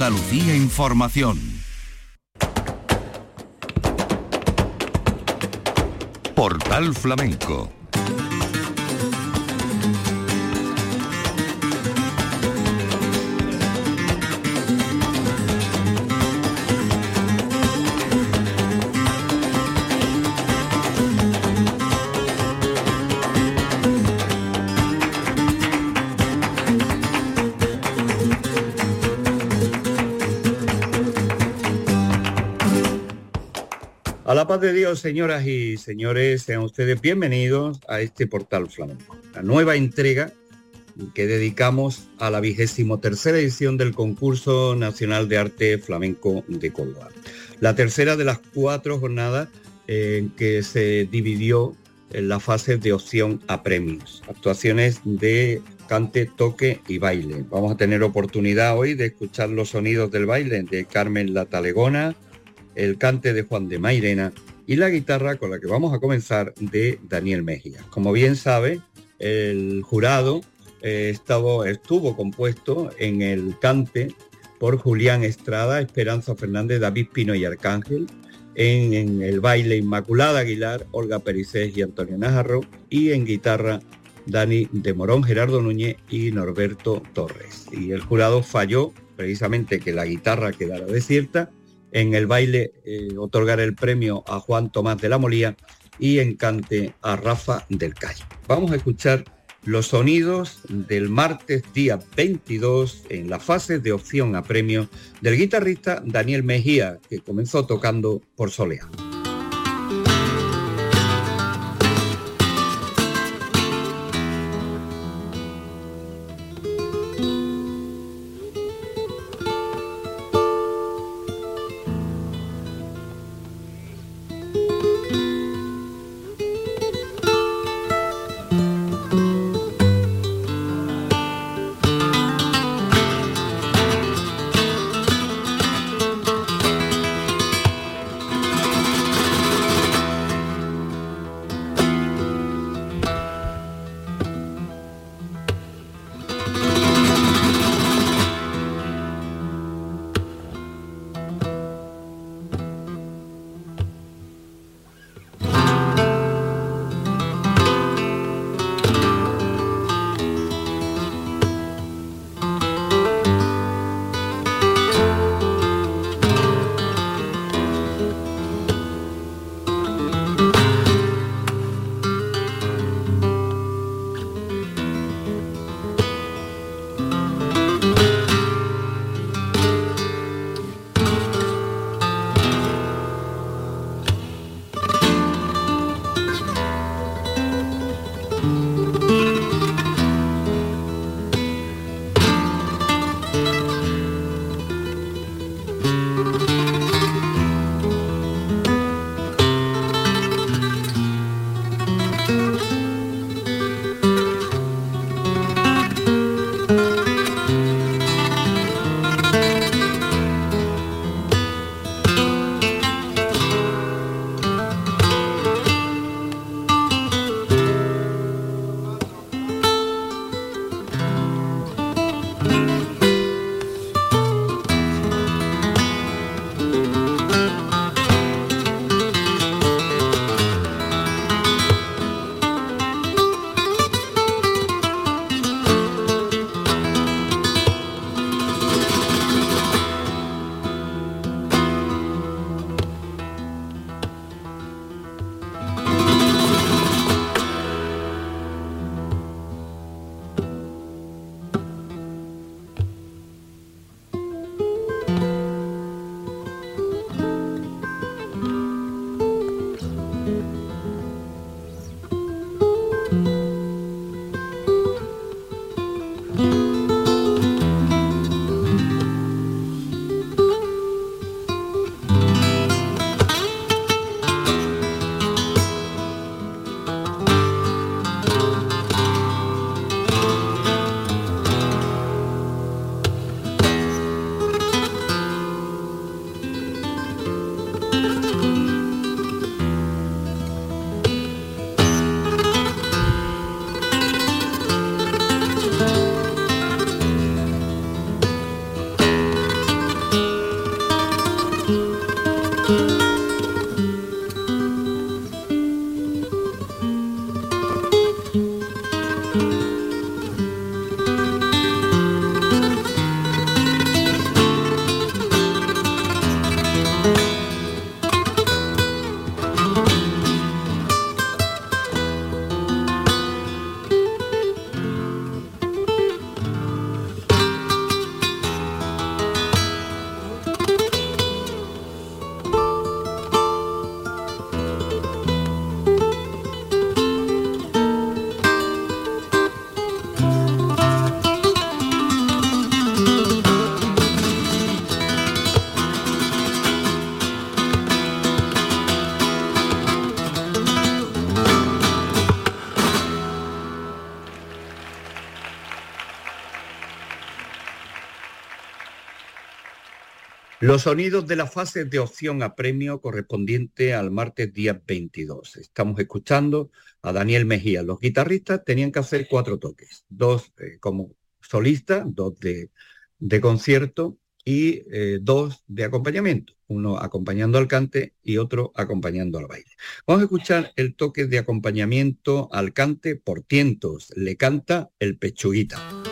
Andalucía Información. Portal Flamenco la paz de Dios, señoras y señores, sean ustedes bienvenidos a este portal flamenco, la nueva entrega que dedicamos a la vigésimo tercera edición del concurso nacional de arte flamenco de Córdoba. La tercera de las cuatro jornadas en que se dividió en la fase de opción a premios, actuaciones de cante, toque y baile. Vamos a tener oportunidad hoy de escuchar los sonidos del baile de Carmen La Talegona, el cante de Juan de Mairena y la guitarra con la que vamos a comenzar de Daniel Mejía. Como bien sabe, el jurado eh, estuvo compuesto en el cante por Julián Estrada, Esperanza Fernández, David Pino y Arcángel, en, el baile Inmaculada Aguilar, Olga Pericés y Antonio Najarro, y en guitarra Dani de Morón, Gerardo Núñez y Norberto Torres. Y el jurado falló precisamente que la guitarra quedara desierta en el baile eh, otorgar el premio a Juan Tomás de la Molía y en cante a Rafa del Calle. Vamos a escuchar los sonidos del martes día 22 en la fase de opción a premio del guitarrista Daniel Mejía, que comenzó tocando por Solea. Los sonidos de la fase de opción a premio correspondiente al martes día 22. Estamos escuchando a Daniel Mejía. Los guitarristas tenían que hacer cuatro toques, dos eh, como solista, dos de, de concierto y eh, dos de acompañamiento, uno acompañando al cante y otro acompañando al baile. Vamos a escuchar el toque de acompañamiento al cante por tientos. Le canta el pechuguita.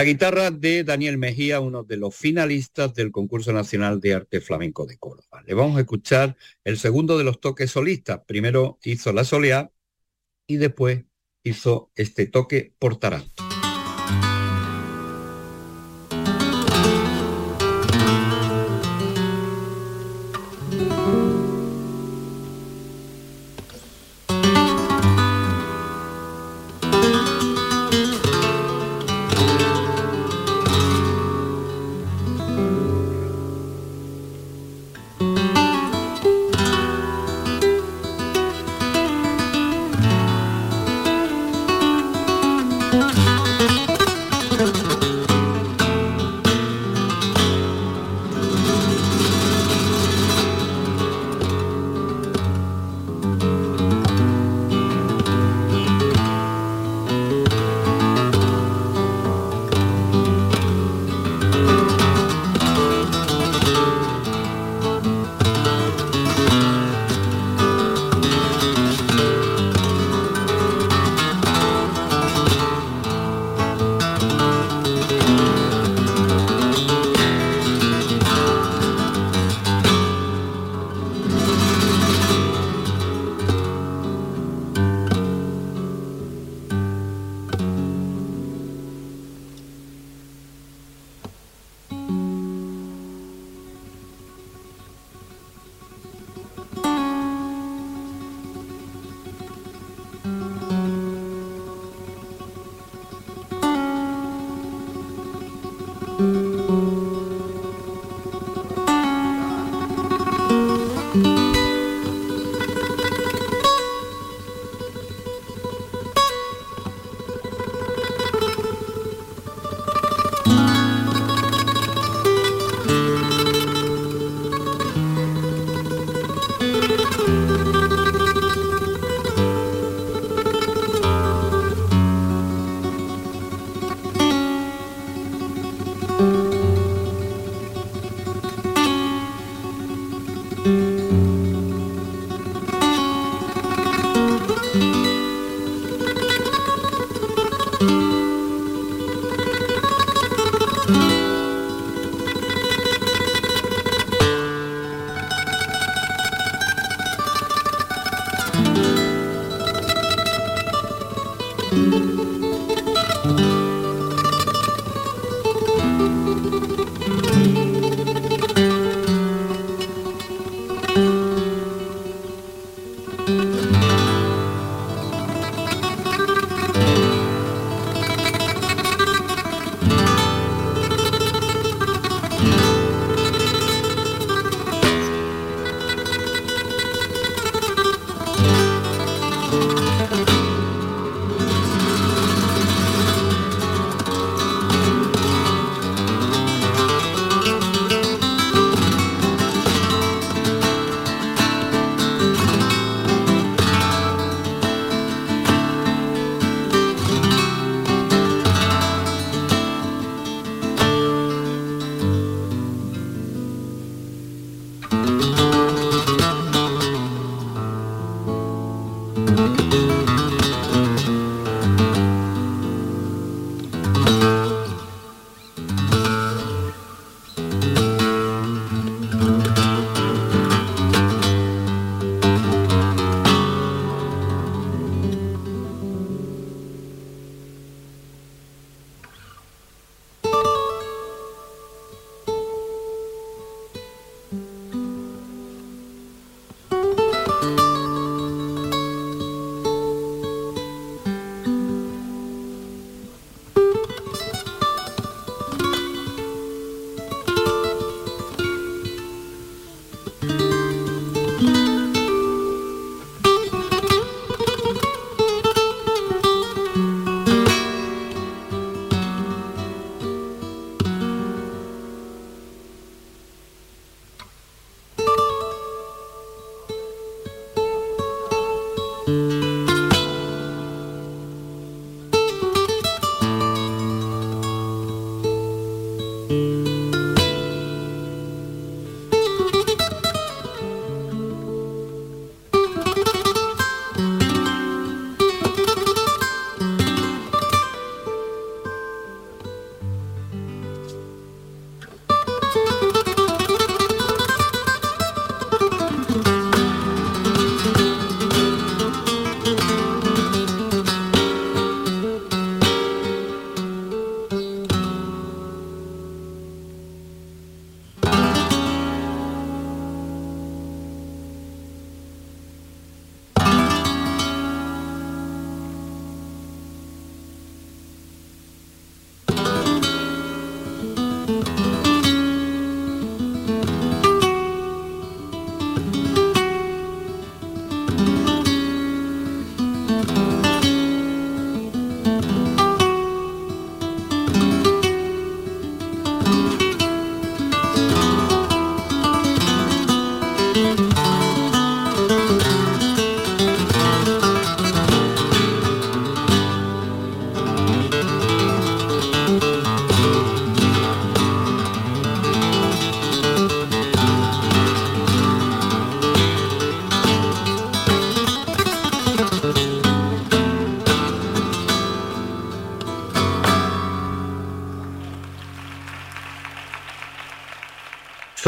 La guitarra de Daniel Mejía, uno de los finalistas del concurso nacional de arte flamenco de Córdoba. Le vamos a escuchar el segundo de los toques solistas. Primero hizo la soleá y después hizo este toque por taranto.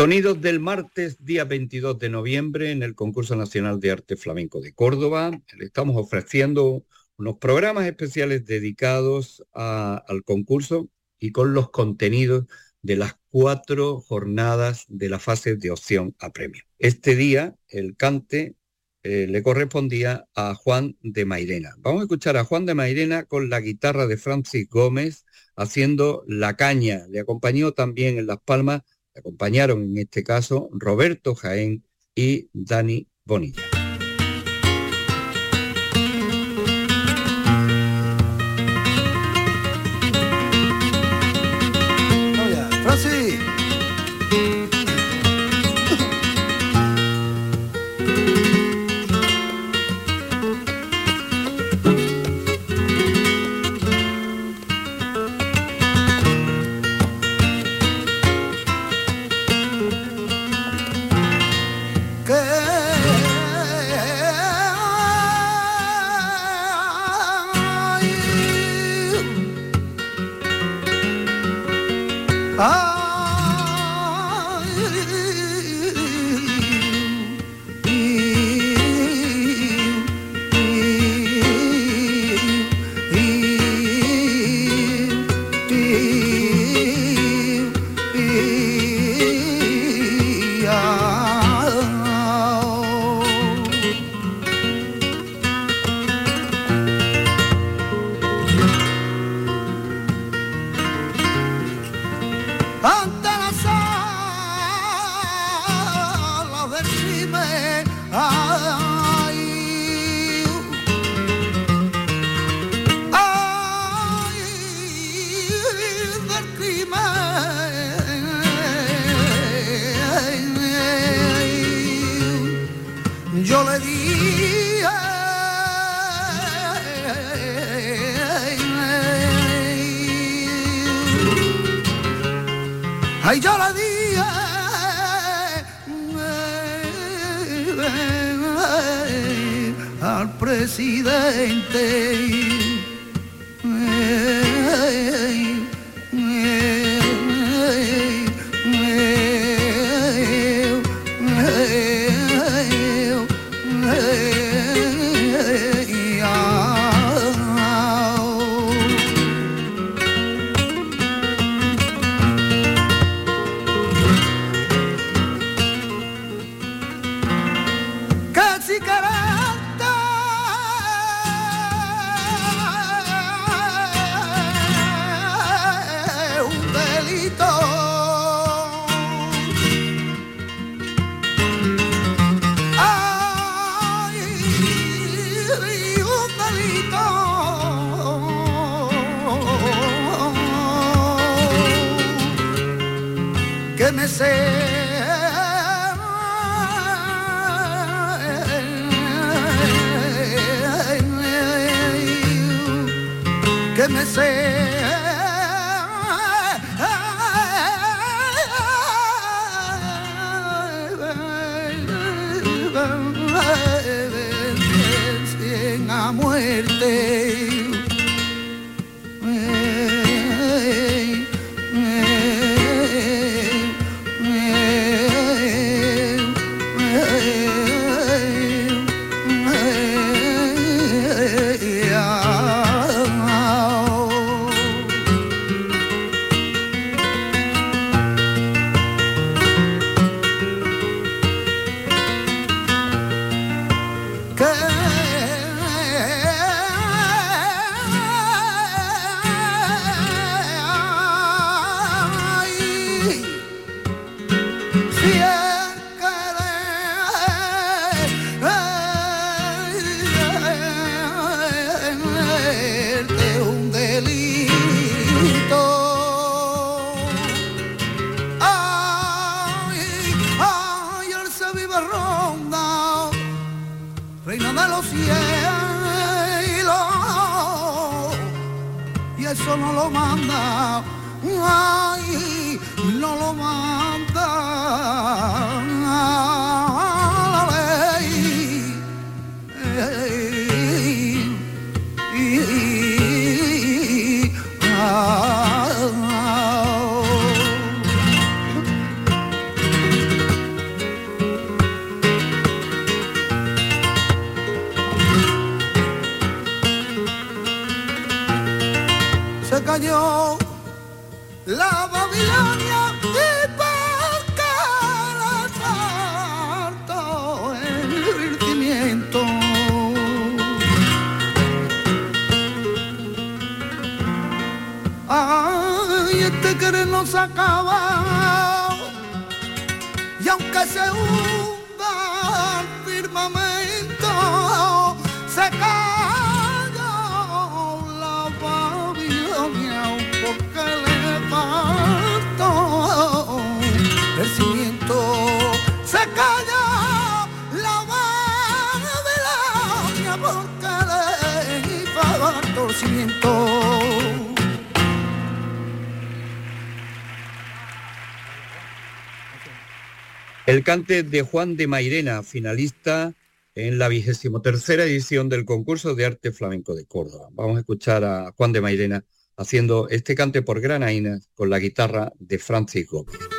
Sonidos del martes, día 22 de noviembre, en el Concurso Nacional de Arte Flamenco de Córdoba. Le estamos ofreciendo unos programas especiales dedicados al concurso y con los contenidos de las cuatro jornadas de la fase de opción a premio. Este día, el cante eh, le correspondía a Juan de Mairena. Vamos a escuchar a Juan de Mairena con la guitarra de Francis Gómez haciendo la caña. Le acompañó también en Las Palmas acompañaron en este caso Roberto Jaén y Dani Bonilla. Reina de los cielos, y eso no lo manda, ay, no lo manda Cayó la Babilonia y faltó el divertimiento. Ay, este querer no se acaba y aunque se hunda el cante de Juan de Mairena, finalista en la vigésimo tercera edición del concurso de arte flamenco de Córdoba. Vamos a escuchar a Juan de Mairena haciendo este cante por granaína con la guitarra de Francis Gómez.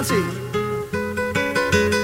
Nancy.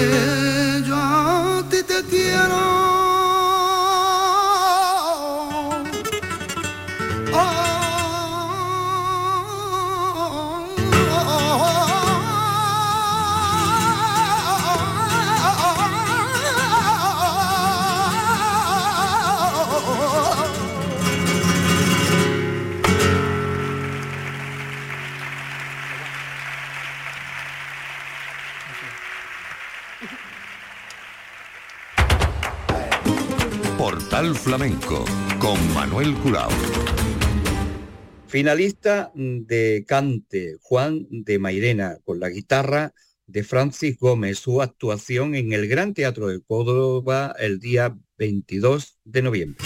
Que Con Manuel Curao. Finalista de Cante, Juan de Mairena, con la guitarra de Francis Gómez, su actuación en el Gran Teatro de Córdoba el día 22 de noviembre.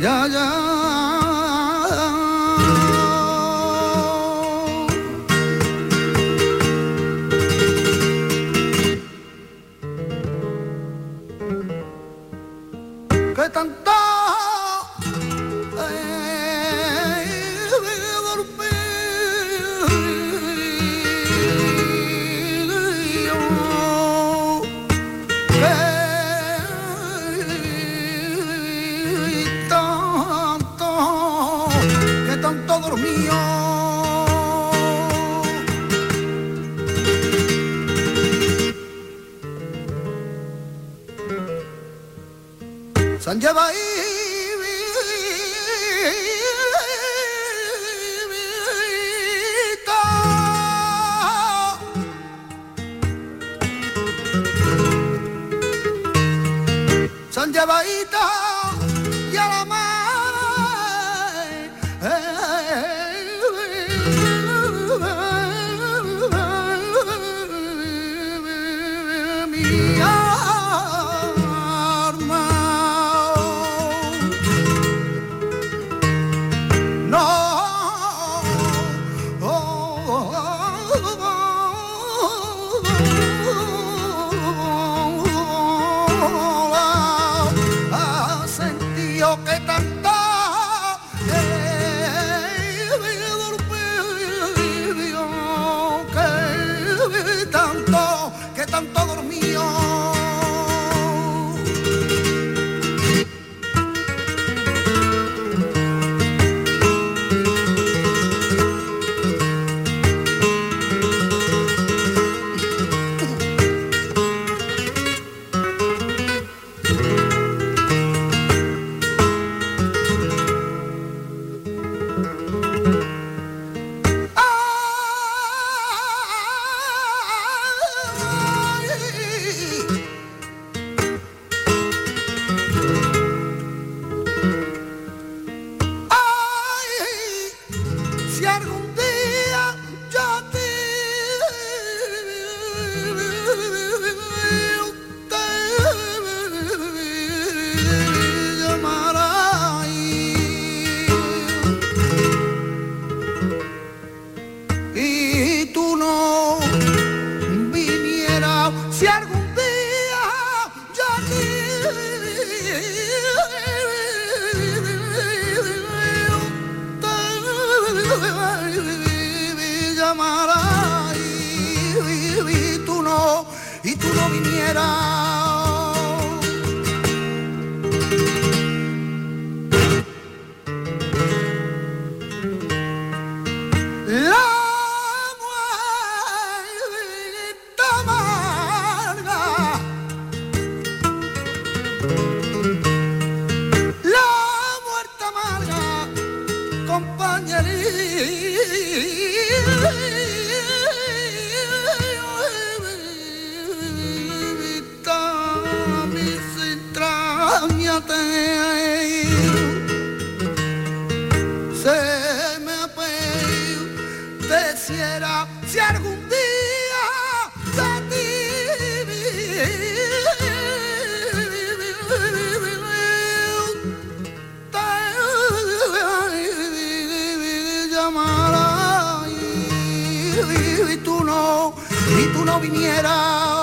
Ya, ya. no viniera.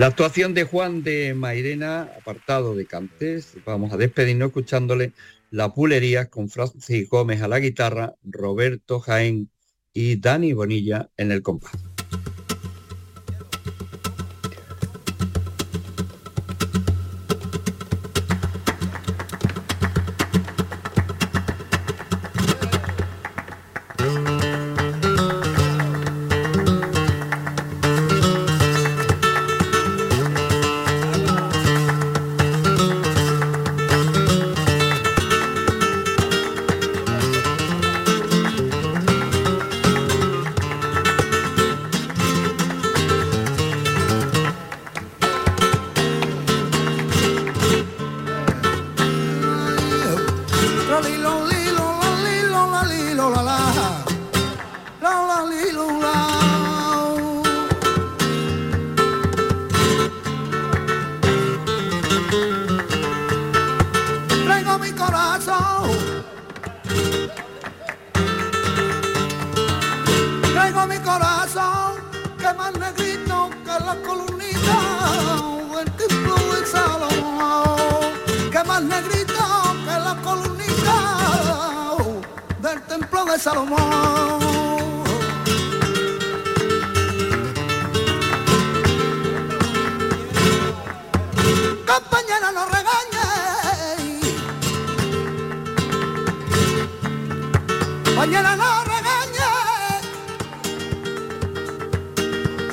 La actuación de Juan de Mairena, apartado de Cantés. Vamos a despedirnos escuchándole La Pulería con Francis Gómez a la guitarra, Roberto Jaén y Dani Bonilla en el compás.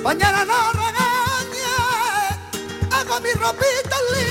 mañana no regañe, hago mi ropita linda.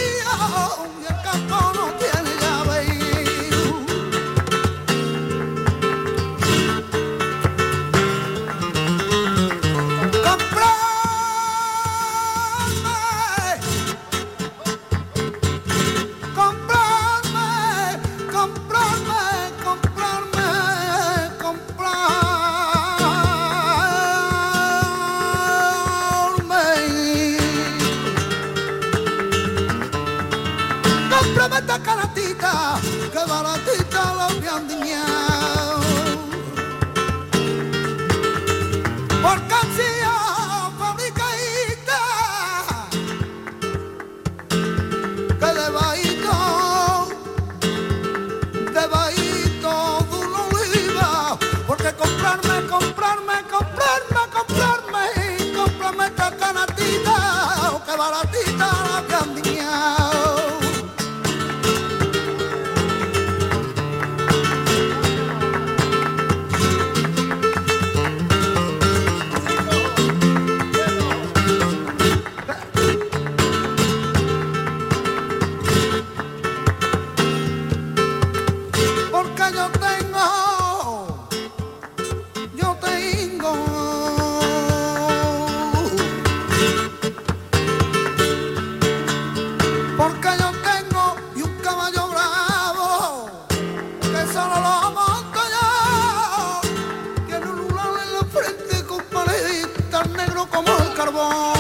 vamos.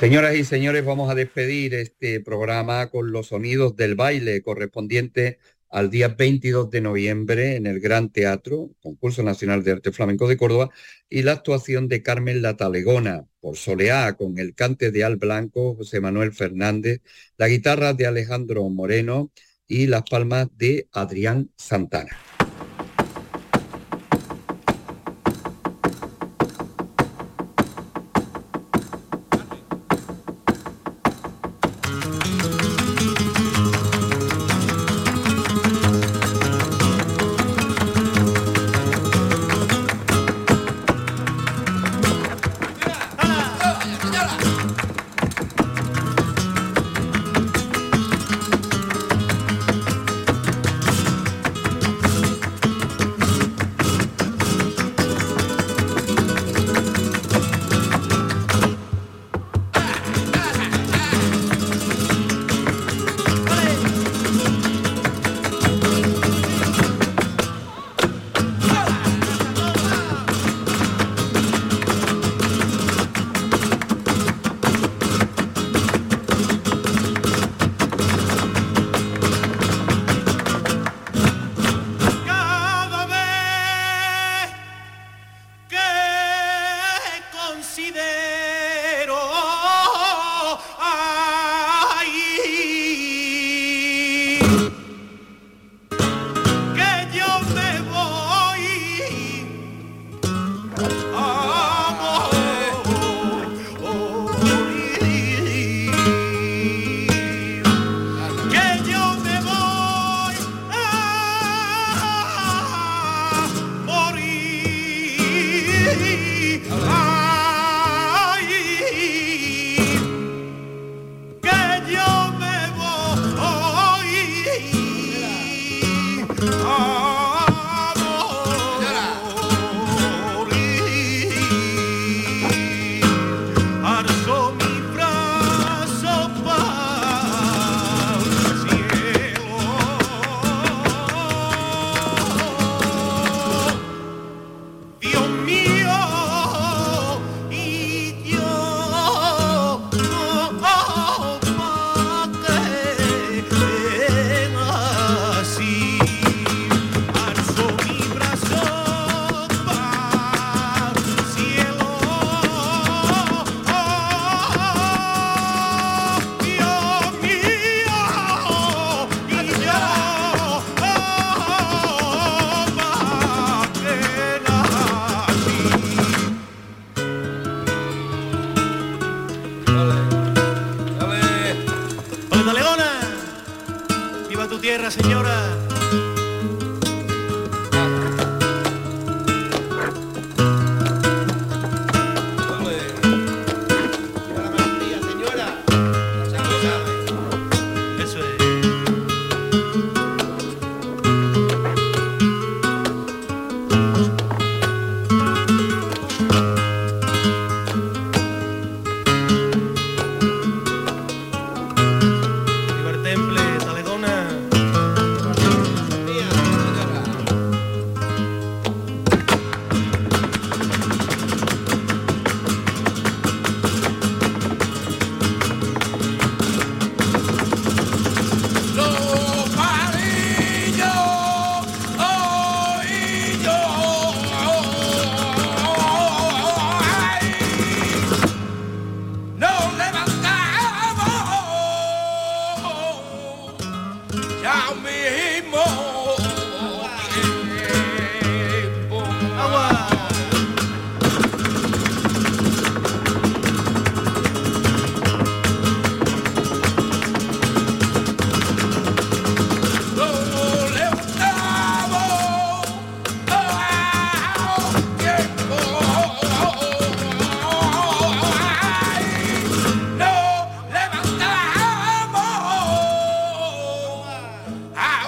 Señoras y señores, vamos a despedir este programa con los sonidos del baile correspondiente al día 22 de noviembre en el Gran Teatro, Concurso Nacional de Arte Flamenco de Córdoba, y la actuación de Carmen La Talegona por Soleá, con el cante de Al Blanco, José Manuel Fernández, la guitarra de Alejandro Moreno y las palmas de Adrián Santana.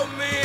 Eso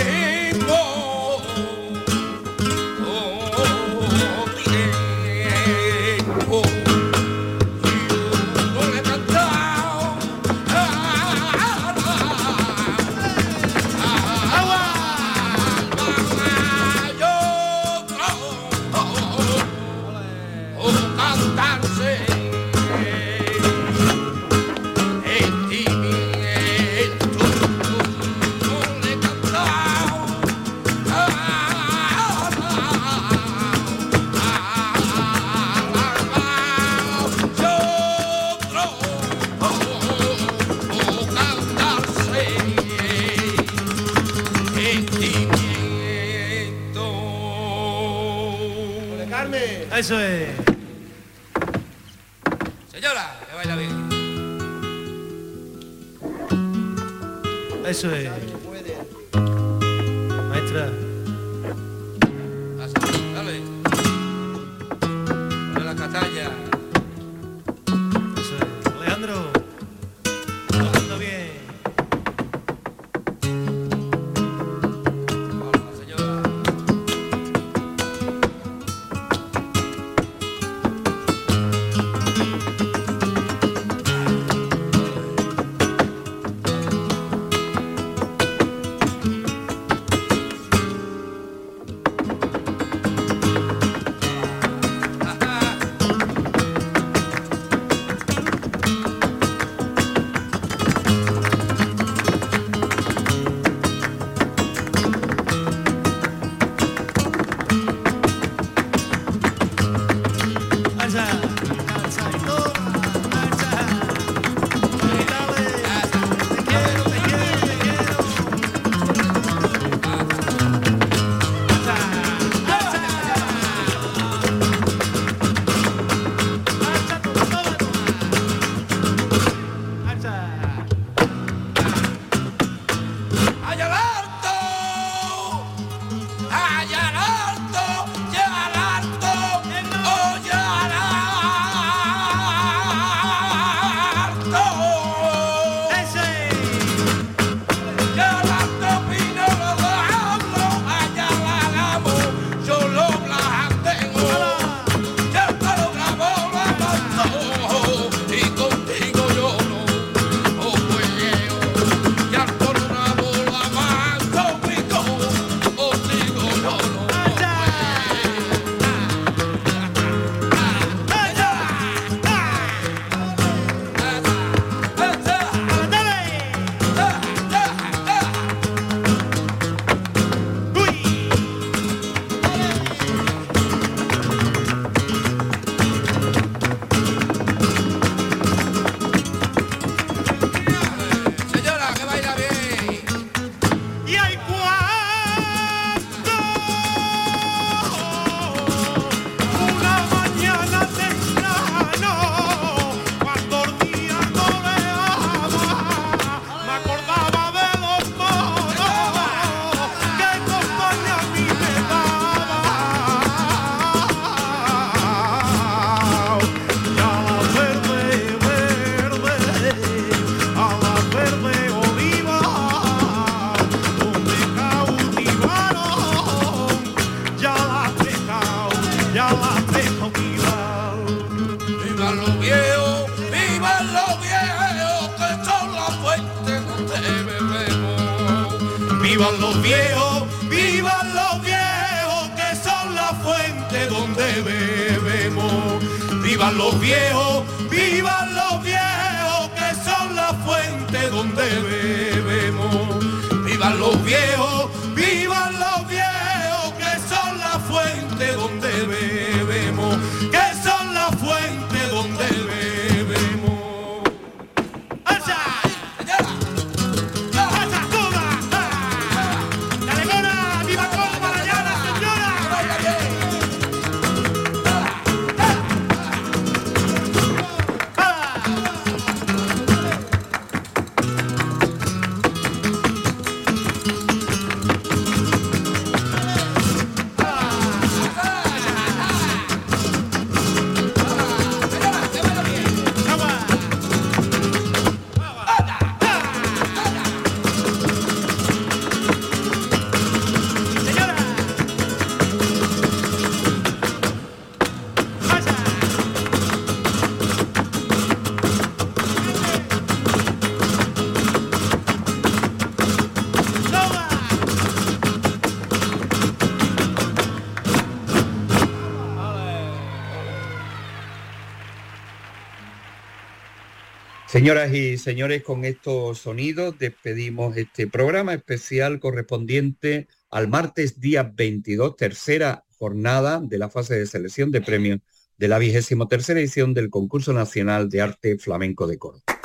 Señoras y señores, con estos sonidos despedimos este programa especial correspondiente al martes día 22, tercera jornada de la fase de selección de premios de la vigésimo tercera edición del Concurso Nacional de Arte Flamenco de Córdoba.